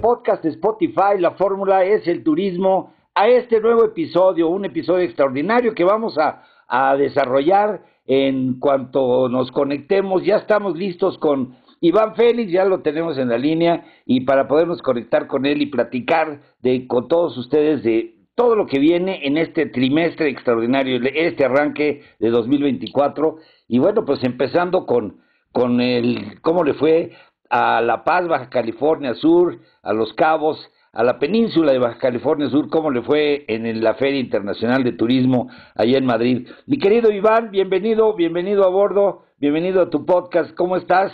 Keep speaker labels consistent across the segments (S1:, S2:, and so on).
S1: Podcast de Spotify, la fórmula es el turismo, a este nuevo episodio, un episodio extraordinario que vamos a, desarrollar en cuanto nos conectemos. Ya estamos listos con Iván Félix, ya lo tenemos en la línea y para podernos conectar con él y platicar de, con todos ustedes de todo lo que viene en este trimestre extraordinario, este arranque de 2024. Y bueno, pues empezando con, con el cómo le fue a La Paz, Baja California Sur, a Los Cabos, a la península de Baja California Sur, cómo le fue en la Feria Internacional de Turismo allá en Madrid. Mi querido Iván, bienvenido, bienvenido a bordo, bienvenido a tu podcast. ¿Cómo estás?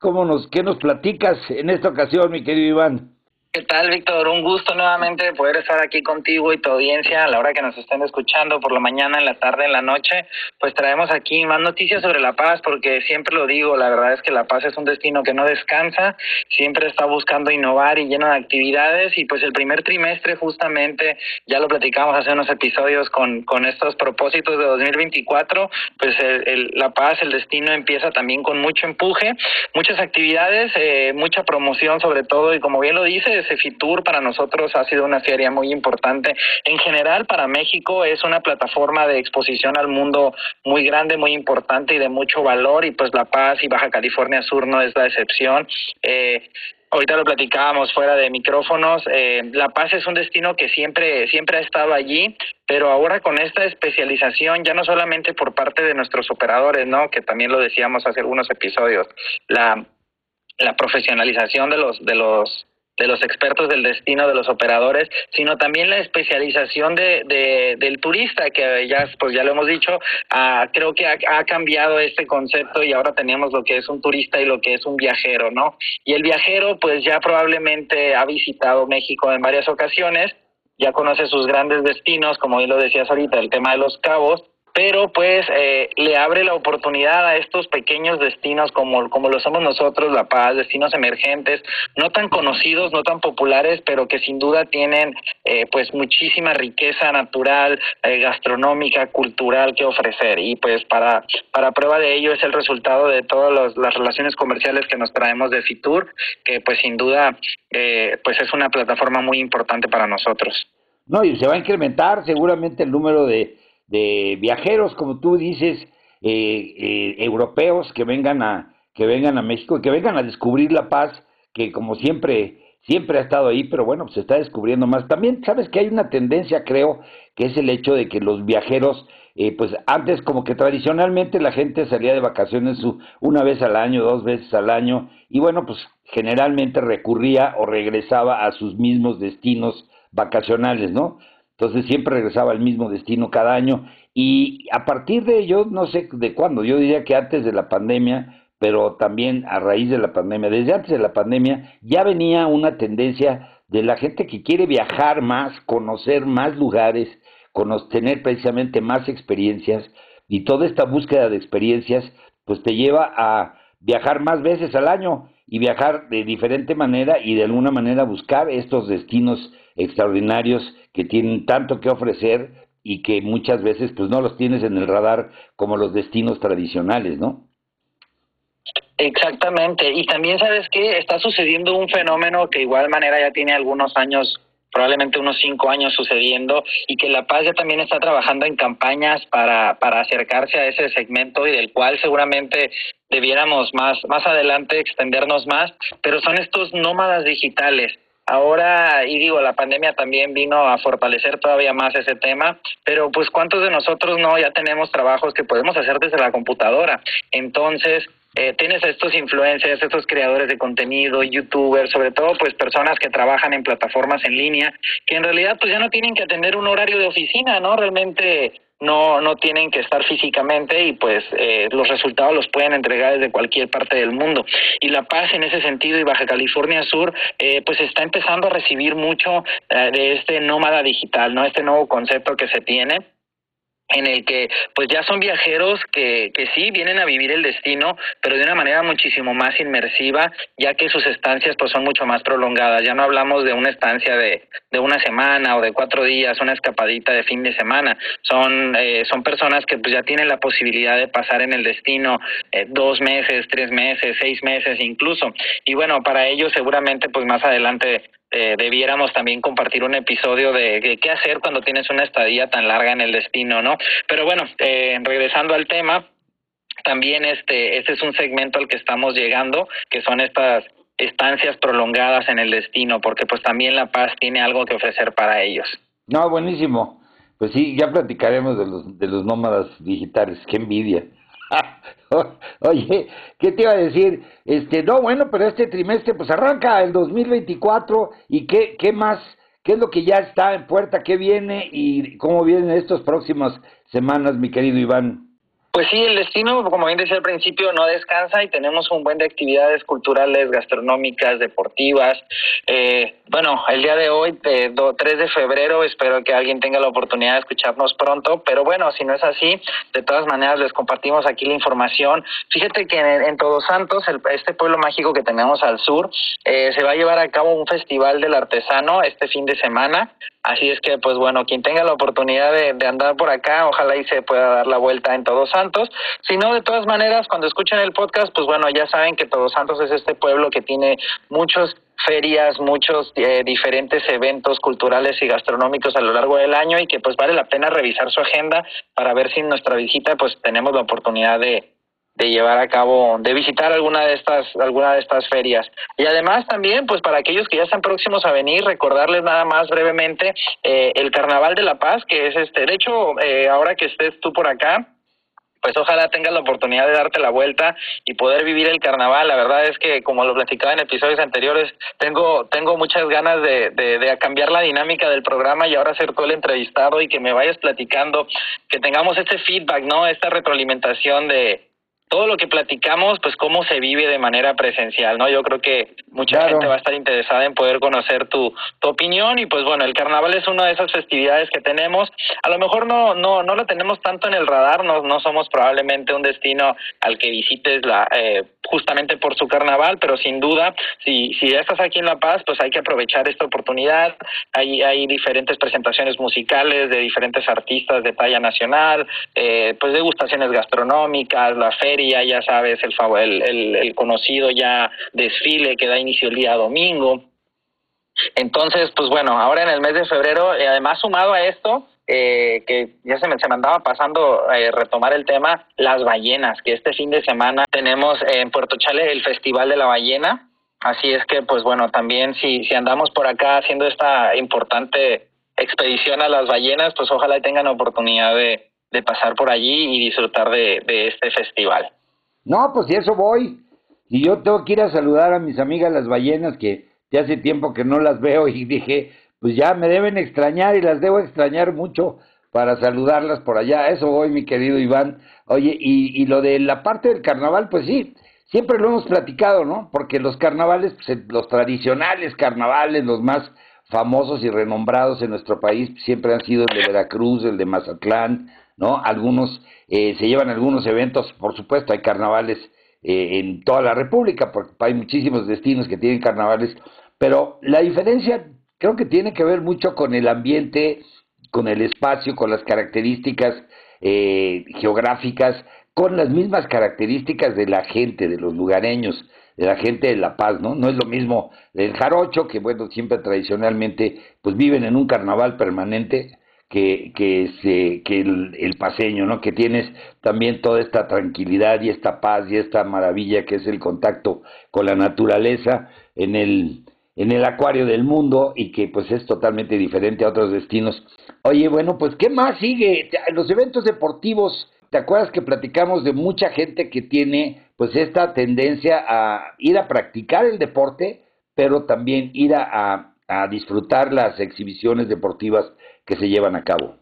S1: ¿Cómo nos, ¿Qué nos platicas en esta ocasión, mi querido Iván?
S2: ¿Qué tal, Víctor? Un gusto nuevamente poder estar aquí contigo y tu audiencia a la hora que nos estén escuchando por la mañana, en la tarde, en la noche. Pues traemos aquí más noticias sobre La Paz, porque siempre lo digo, la verdad es que La Paz es un destino que no descansa, siempre está buscando innovar y lleno de actividades. Y pues el primer trimestre, justamente, ya lo platicamos hace unos episodios con, con estos propósitos de 2024, pues La Paz, el destino empieza también con mucho empuje, muchas actividades, eh, mucha promoción sobre todo, y como bien lo dices, Cefitur para nosotros ha sido una feria muy importante. En general, para México es una plataforma de exposición al mundo muy grande, muy importante y de mucho valor, y pues La Paz y Baja California Sur no es la excepción. Eh, ahorita lo platicábamos fuera de micrófonos, eh, La Paz es un destino que siempre, siempre ha estado allí, pero ahora con esta especialización, ya no solamente por parte de nuestros operadores, ¿no? Que también lo decíamos hace algunos episodios, la, la profesionalización de los, de los de los expertos del destino de los operadores, sino también la especialización de, del turista, que ya, pues ya lo hemos dicho, ah, creo que ha, cambiado este concepto y ahora tenemos lo que es un turista y lo que es un viajero, ¿no? Y el viajero, pues ya probablemente ha visitado México en varias ocasiones, ya conoce sus grandes destinos, como bien lo decías ahorita, el tema de los cabos, pero pues eh, le abre la oportunidad a estos pequeños destinos como, como lo somos nosotros, La Paz, destinos emergentes, no tan conocidos, no tan populares, pero que sin duda tienen eh, pues muchísima riqueza natural, eh, gastronómica, cultural que ofrecer. Y pues para, para prueba de ello es el resultado de todas las relaciones comerciales que nos traemos de Fitur, que pues sin duda pues es una plataforma muy importante para nosotros.
S1: No, y se va a incrementar seguramente el número de de viajeros, como tú dices, eh, eh, europeos que vengan a que vengan a México y que vengan a descubrir la paz, que como siempre siempre ha estado ahí, pero bueno, se está descubriendo más. También sabes que hay una tendencia, creo, que es el hecho de que los viajeros, eh, pues antes como que tradicionalmente la gente salía de vacaciones una vez al año, dos veces al año, y bueno, pues generalmente recurría o regresaba a sus mismos destinos vacacionales, ¿no? Entonces siempre regresaba al mismo destino cada año. Y a partir de ello, no sé de cuándo, yo diría que antes de la pandemia, pero también a raíz de la pandemia, desde antes de la pandemia ya venía una tendencia de la gente que quiere viajar más, conocer más lugares, tener precisamente más experiencias y toda esta búsqueda de experiencias pues te lleva a viajar más veces al año y viajar de diferente manera y de alguna manera buscar estos destinos extraordinarios que tienen tanto que ofrecer y que muchas veces pues no los tienes en el radar como los destinos tradicionales, ¿no?
S2: Exactamente, y también sabes que está sucediendo un fenómeno que igual manera ya tiene algunos años probablemente unos cinco años sucediendo y que La Paz ya también está trabajando en campañas para, para acercarse a ese segmento y del cual seguramente debiéramos más, más adelante extendernos más, pero son estos nómadas digitales. Ahora, y digo, la pandemia también vino a fortalecer todavía más ese tema, pero pues cuántos de nosotros no ya tenemos trabajos que podemos hacer desde la computadora. Entonces, eh, tienes a estos influencers, estos creadores de contenido, youtubers, sobre todo pues personas que trabajan en plataformas en línea, que en realidad pues ya no tienen que atender un horario de oficina, ¿no? Realmente no no tienen que estar físicamente y pues eh, los resultados los pueden entregar desde cualquier parte del mundo. Y La Paz en ese sentido y Baja California Sur eh, pues está empezando a recibir mucho eh, de este nómada digital no este nuevo concepto que se tiene en el que pues ya son viajeros que, que sí vienen a vivir el destino, pero de una manera muchísimo más inmersiva, ya que sus estancias pues son mucho más prolongadas. Ya no hablamos de una estancia de, de una semana o de cuatro días, una escapadita de fin de semana. Son, eh, son personas que pues ya tienen la posibilidad de pasar en el destino eh, dos meses, tres meses, seis meses incluso. Y bueno, para ellos seguramente pues más adelante eh, debiéramos también compartir un episodio de, qué hacer cuando tienes una estadía tan larga en el destino, ¿no? Pero bueno, eh, regresando al tema, también este, este es un segmento al que estamos llegando, que son estas estancias prolongadas en el destino, porque pues también La Paz tiene algo que ofrecer para ellos.
S1: No, buenísimo. Pues sí, ya platicaremos de los, de los nómadas digitales, qué envidia. Oye, ¿qué te iba a decir? Este, no, bueno, pero este trimestre pues arranca el 2024 y qué, qué más, qué es lo que ya está en puerta, qué viene y cómo vienen estas próximas semanas, mi querido Iván.
S2: Pues sí, el destino, como bien decía al principio, no descansa y tenemos un buen de actividades culturales, gastronómicas, deportivas. Eh, bueno, el día de hoy, de 3 de febrero, espero que alguien tenga la oportunidad de escucharnos pronto, pero bueno, si no es así, de todas maneras les compartimos aquí la información. Fíjate que en, Todos Santos, este pueblo mágico que tenemos al sur, eh, se va a llevar a cabo un festival del artesano este fin de semana. Así es que, pues bueno, quien tenga la oportunidad de, de andar por acá, ojalá y se pueda dar la vuelta en Todos Santos. Si no, de todas maneras, cuando escuchen el podcast, pues bueno, ya saben que Todos Santos es este pueblo que tiene muchos ferias, muchos eh, diferentes eventos culturales y gastronómicos a lo largo del año y que pues vale la pena revisar su agenda para ver si en nuestra visita pues tenemos la oportunidad de, de llevar a cabo, de visitar alguna de estas, alguna de estas ferias. Y además también, pues para aquellos que ya están próximos a venir, recordarles nada más brevemente eh, el Carnaval de la Paz, que es este, de hecho, eh, ahora que estés tú por acá, pues ojalá tengas la oportunidad de darte la vuelta y poder vivir el carnaval. La verdad es que, como lo platicaba en episodios anteriores, tengo, tengo muchas ganas de, de, de cambiar la dinámica del programa y ahora ser tú el entrevistado y que me vayas platicando, que tengamos este feedback, ¿no? Esta retroalimentación de, todo lo que platicamos, pues cómo se vive de manera presencial, ¿no? Yo creo que mucha gente va a estar interesada en poder conocer tu, tu opinión y pues bueno, el carnaval es una de esas festividades que tenemos. A lo mejor no no no la tenemos tanto en el radar, no no somos probablemente un destino al que visites la eh, justamente por su carnaval, pero sin duda, si si ya estás aquí en La Paz, pues hay que aprovechar esta oportunidad. Hay hay diferentes presentaciones musicales de diferentes artistas de talla nacional, eh, pues degustaciones gastronómicas, la feria ya sabes, el, el, el conocido ya desfile que da inicio el día domingo. Entonces, pues bueno, ahora en el mes de febrero, además sumado a esto, eh, que ya se me, se me andaba pasando eh, retomar el tema, las ballenas, que este fin de semana tenemos en Puerto Chale el Festival de la Ballena. Así es que, pues bueno, también si, si andamos por acá haciendo esta importante expedición a las ballenas, pues ojalá tengan oportunidad de, de pasar por allí y disfrutar de, este festival.
S1: No, pues si eso voy. Y yo tengo que ir a saludar a mis amigas las ballenas que ya hace tiempo que no las veo y dije, pues ya me deben extrañar y las debo extrañar mucho para saludarlas por allá. Eso voy, mi querido Iván. Oye, y, y lo de la parte del carnaval, pues sí, siempre lo hemos platicado, ¿no? Porque los carnavales, pues, los tradicionales carnavales, los más famosos y renombrados en nuestro país, siempre han sido el de Veracruz, el de Mazatlán, ¿no? Algunos eh, se llevan algunos eventos, por supuesto, hay carnavales eh, en toda la República, porque hay muchísimos destinos que tienen carnavales, pero la diferencia creo que tiene que ver mucho con el ambiente con el espacio, con las características eh, geográficas, con las mismas características de la gente, de los lugareños, de la gente de La Paz, ¿no? No es lo mismo el jarocho, que bueno, siempre tradicionalmente pues viven en un carnaval permanente, que, que, que el, paseño, ¿no? Que tienes también toda esta tranquilidad y esta paz y esta maravilla que es el contacto con la naturaleza en el, en el acuario del mundo y que pues es totalmente diferente a otros destinos. Oye, bueno, pues ¿qué más sigue? Los eventos deportivos, ¿te acuerdas que platicamos de mucha gente que tiene pues esta tendencia a ir a practicar el deporte, pero también ir a disfrutar las exhibiciones deportivas que se llevan a cabo?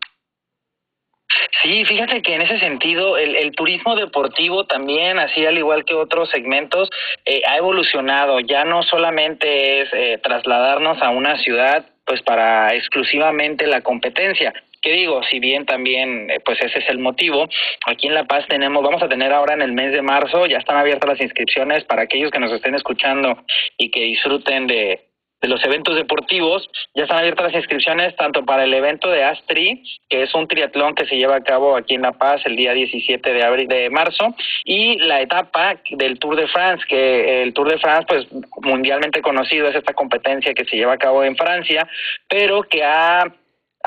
S2: Sí, fíjate que en ese sentido el, el turismo deportivo también, así al igual que otros segmentos, eh, ha evolucionado. Ya no solamente es eh, trasladarnos a una ciudad pues para exclusivamente la competencia. ¿Qué digo? Si bien también, eh, pues ese es el motivo, aquí en La Paz tenemos, vamos a tener ahora en el mes de marzo, ya están abiertas las inscripciones para aquellos que nos estén escuchando y que disfruten de, de los eventos deportivos. Ya están abiertas las inscripciones tanto para el evento de Astri, que es un triatlón que se lleva a cabo aquí en La Paz el día 17 de abril de marzo, y la etapa del Tour de France, que el Tour de France, pues mundialmente conocido, es esta competencia que se lleva a cabo en Francia, pero que ha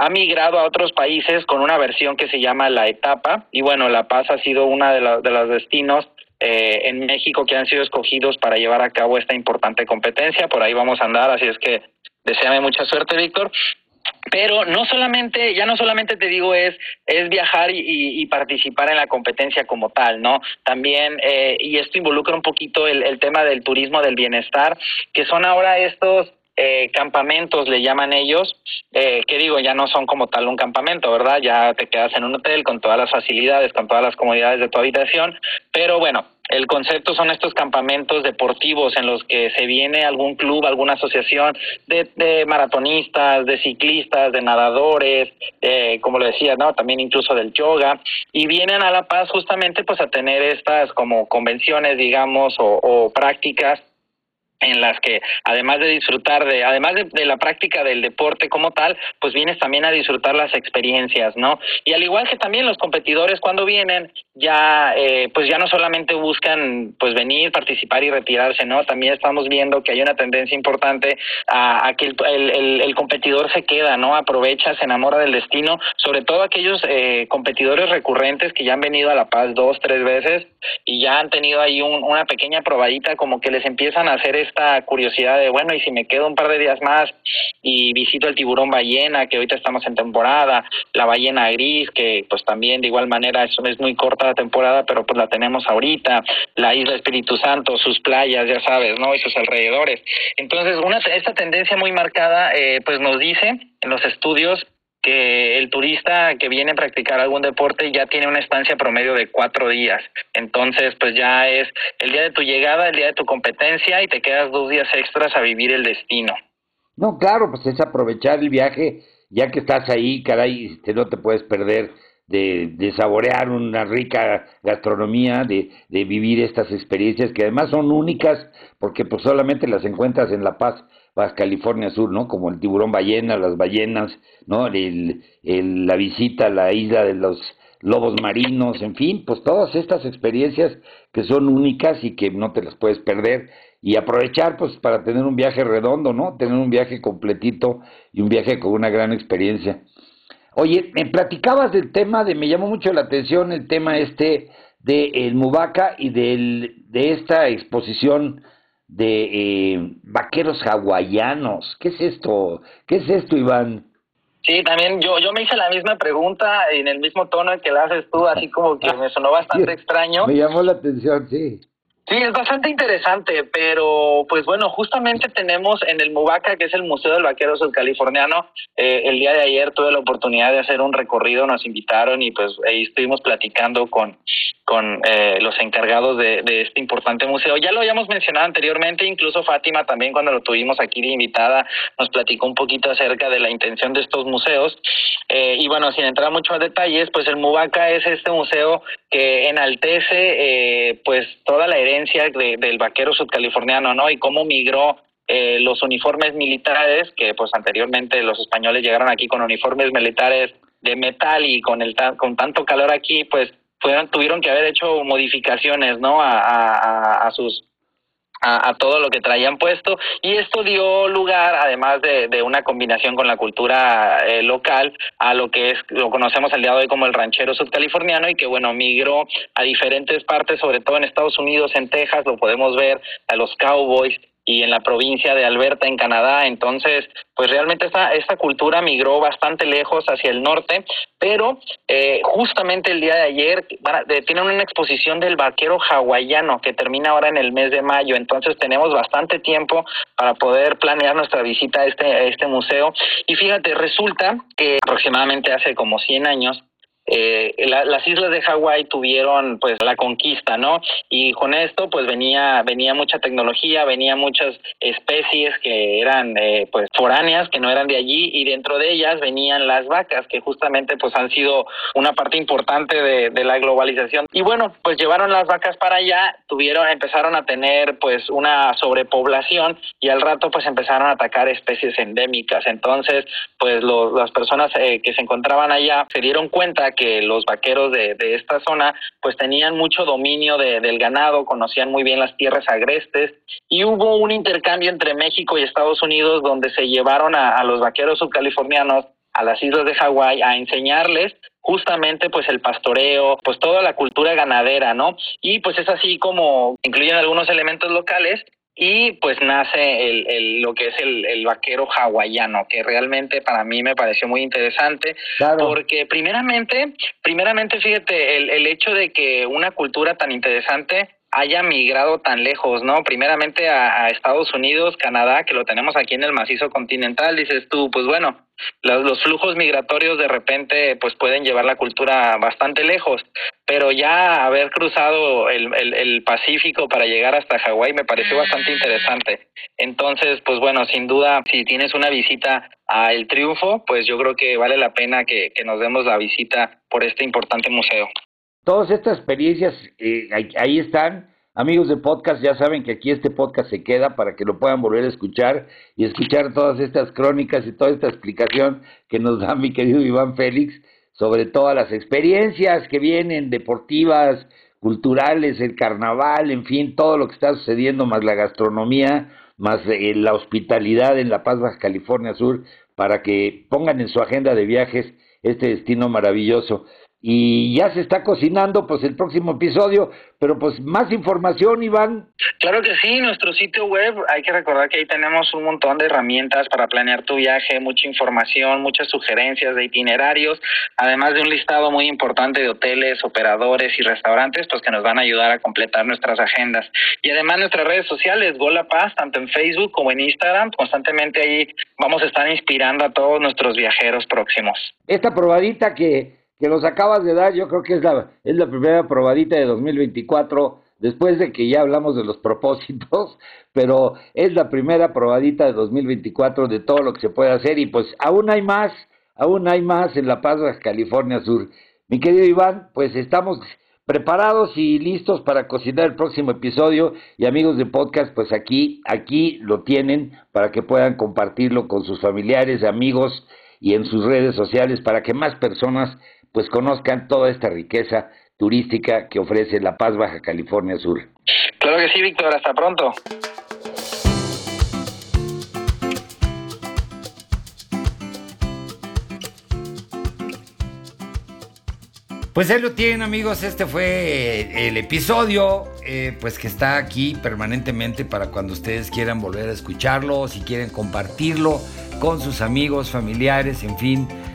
S2: ha migrado a otros países con una versión que se llama la etapa y bueno, La Paz ha sido una de, de los destinos eh, en México que han sido escogidos para llevar a cabo esta importante competencia. Por ahí vamos a andar, así es que deseame mucha suerte, Víctor. Pero no solamente, ya no solamente te digo es, es viajar y, participar en la competencia como tal, ¿no? También, eh, y esto involucra un poquito el tema del turismo del bienestar, que son ahora estos eh, campamentos, le llaman ellos, eh, que digo, ya no son como tal un campamento, ¿verdad? Ya te quedas en un hotel con todas las facilidades, con todas las comodidades de tu habitación, pero bueno, el concepto son estos campamentos deportivos en los que se viene algún club, alguna asociación de, de maratonistas, de ciclistas, de nadadores, eh, como lo decía, ¿no? También incluso del yoga, y vienen a La Paz justamente pues a tener estas como convenciones, digamos, o, o prácticas en las que además de disfrutar de además de, la práctica del deporte como tal pues vienes también a disfrutar las experiencias no y al igual que también los competidores cuando vienen ya eh, pues ya no solamente buscan pues venir participar y retirarse no también estamos viendo que hay una tendencia importante a, que el, el, el, competidor se queda no aprovecha se enamora del destino sobre todo aquellos eh, competidores recurrentes que ya han venido a la paz dos tres veces y ya han tenido ahí un, una pequeña probadita como que les empiezan a hacer esta curiosidad de, bueno, y si me quedo un par de días más y visito el tiburón ballena, que ahorita estamos en temporada, la ballena gris, que pues también de igual manera es, es muy corta la temporada, pero pues la tenemos ahorita, la isla Espíritu Santo, sus playas, ya sabes, ¿no? Y sus alrededores. Entonces, una, esta tendencia muy marcada, eh, pues nos dice en los estudios que el turista que viene a practicar algún deporte ya tiene una estancia promedio de cuatro días. Entonces, pues ya es el día de tu llegada, el día de tu competencia y te quedas dos días extras a vivir el destino.
S1: No, claro, pues es aprovechar el viaje, ya que estás ahí, caray, este, no te puedes perder de, de saborear una rica gastronomía, de, de vivir estas experiencias que además son únicas porque pues solamente las encuentras en La Paz Baja California Sur, ¿no? Como el tiburón ballena, las ballenas, ¿no? El, el, la visita a la isla de los lobos marinos, en fin, pues todas estas experiencias que son únicas y que no te las puedes perder y aprovechar pues para tener un viaje redondo, ¿no? Tener un viaje completito y un viaje con una gran experiencia. Oye, me platicabas del tema de, me llamó mucho la atención el tema este de el Mubaca y del, de esta exposición de eh, vaqueros hawaianos. ¿Qué es esto? ¿Qué es esto, Iván?
S2: Sí, también yo yo me hice la misma pregunta en el mismo tono en que la haces tú, así como que me sonó bastante extraño.
S1: Me llamó la atención, sí.
S2: Sí, es bastante interesante, pero pues bueno, justamente tenemos en el Mubaca, que es el Museo del Vaquero Sudcaliforniano, eh, el día de ayer tuve la oportunidad de hacer un recorrido, nos invitaron y pues ahí estuvimos platicando con, con eh, los encargados de, este importante museo. Ya lo habíamos mencionado anteriormente, incluso Fátima también cuando lo tuvimos aquí de invitada nos platicó un poquito acerca de la intención de estos museos. Eh, y bueno, sin entrar mucho a detalles, pues el Mubaca es este museo que enaltece eh, pues toda la herencia de, del vaquero sudcaliforniano, ¿no? Y cómo migró eh, los uniformes militares, que pues anteriormente los españoles llegaron aquí con uniformes militares de metal y con el con tanto calor aquí, pues fueron tuvieron que haber hecho modificaciones, ¿no? A, a, a sus a, todo lo que traían puesto y esto dio lugar, además de, de una combinación con la cultura eh, local, a lo que es lo conocemos al día de hoy como el ranchero sudcaliforniano y que bueno migró a diferentes partes, sobre todo en Estados Unidos, en Texas, lo podemos ver a los cowboys y en la provincia de Alberta, en Canadá. Entonces, pues realmente esta, esta cultura migró bastante lejos hacia el norte, pero eh, justamente el día de ayer tienen una exposición del vaquero hawaiano que termina ahora en el mes de mayo. Entonces, tenemos bastante tiempo para poder planear nuestra visita a este, a este museo. Y fíjate, resulta que aproximadamente hace como 100 años, eh, las islas de Hawái tuvieron pues la conquista, ¿no? Y con esto pues venía venía mucha tecnología, venía muchas especies que eran eh, pues foráneas, que no eran de allí y dentro de ellas venían las vacas que justamente pues han sido una parte importante de, de la globalización. Y bueno, pues llevaron las vacas para allá, tuvieron empezaron a tener pues una sobrepoblación y al rato pues empezaron a atacar especies endémicas. Entonces, pues los, las personas eh, que se encontraban allá se dieron cuenta que los vaqueros de, de esta zona pues tenían mucho dominio de, del ganado, conocían muy bien las tierras agrestes y hubo un intercambio entre México y Estados Unidos donde se llevaron a, a los vaqueros subcalifornianos a las islas de Hawái a enseñarles justamente pues el pastoreo, pues toda la cultura ganadera, ¿no? Y pues es así como incluyen algunos elementos locales y pues nace el, el, lo que es el, el, vaquero hawaiano, que realmente para mí me pareció muy interesante, porque primeramente, primeramente fíjate, el, el hecho de que una cultura tan interesante haya migrado tan lejos, ¿no? Primeramente a, a, Estados Unidos, Canadá, que lo tenemos aquí en el macizo continental, dices tú, pues bueno, los, los, flujos migratorios de repente pues pueden llevar la cultura bastante lejos, pero ya haber cruzado el, el, el Pacífico para llegar hasta Hawái me pareció bastante interesante. Entonces, pues bueno, sin duda, si tienes una visita a El Triunfo, pues yo creo que vale la pena que, que nos demos la visita por este importante museo.
S1: Todas estas experiencias eh, ahí están. Amigos de podcast, ya saben que aquí este podcast se queda para que lo puedan volver a escuchar y escuchar todas estas crónicas y toda esta explicación que nos da mi querido Iván Félix sobre todas las experiencias que vienen deportivas, culturales, el carnaval, en fin, todo lo que está sucediendo, más la gastronomía, más eh, la hospitalidad en La Paz, Baja California Sur, para que pongan en su agenda de viajes este destino maravilloso y ya se está cocinando pues el próximo episodio, pero pues más información, Iván.
S2: Claro que sí, nuestro sitio web, hay que recordar que ahí tenemos un montón de herramientas para planear tu viaje, mucha información, muchas sugerencias de itinerarios, además de un listado muy importante de hoteles, operadores y restaurantes, pues que nos van a ayudar a completar nuestras agendas. Y además nuestras redes sociales, Gola Paz, tanto en Facebook como en Instagram, constantemente ahí vamos a estar inspirando a todos nuestros viajeros próximos.
S1: Esta probadita que que nos acabas de dar, yo creo que es la, es la primera probadita de 2024, después de que ya hablamos de los propósitos, pero es la primera probadita de 2024 de todo lo que se puede hacer y pues aún hay más, aún hay más en La Paz, California Sur. Mi querido Iván, pues estamos preparados y listos para cocinar el próximo episodio y amigos de podcast, pues aquí, aquí lo tienen para que puedan compartirlo con sus familiares, amigos y en sus redes sociales para que más personas pues conozcan toda esta riqueza turística que ofrece La Paz, Baja California Sur.
S2: Claro que sí, Víctor, hasta pronto.
S1: Pues ahí lo tienen amigos, este fue el episodio, eh, pues que está aquí permanentemente para cuando ustedes quieran volver a escucharlo, si quieren compartirlo con sus amigos, familiares, en fin,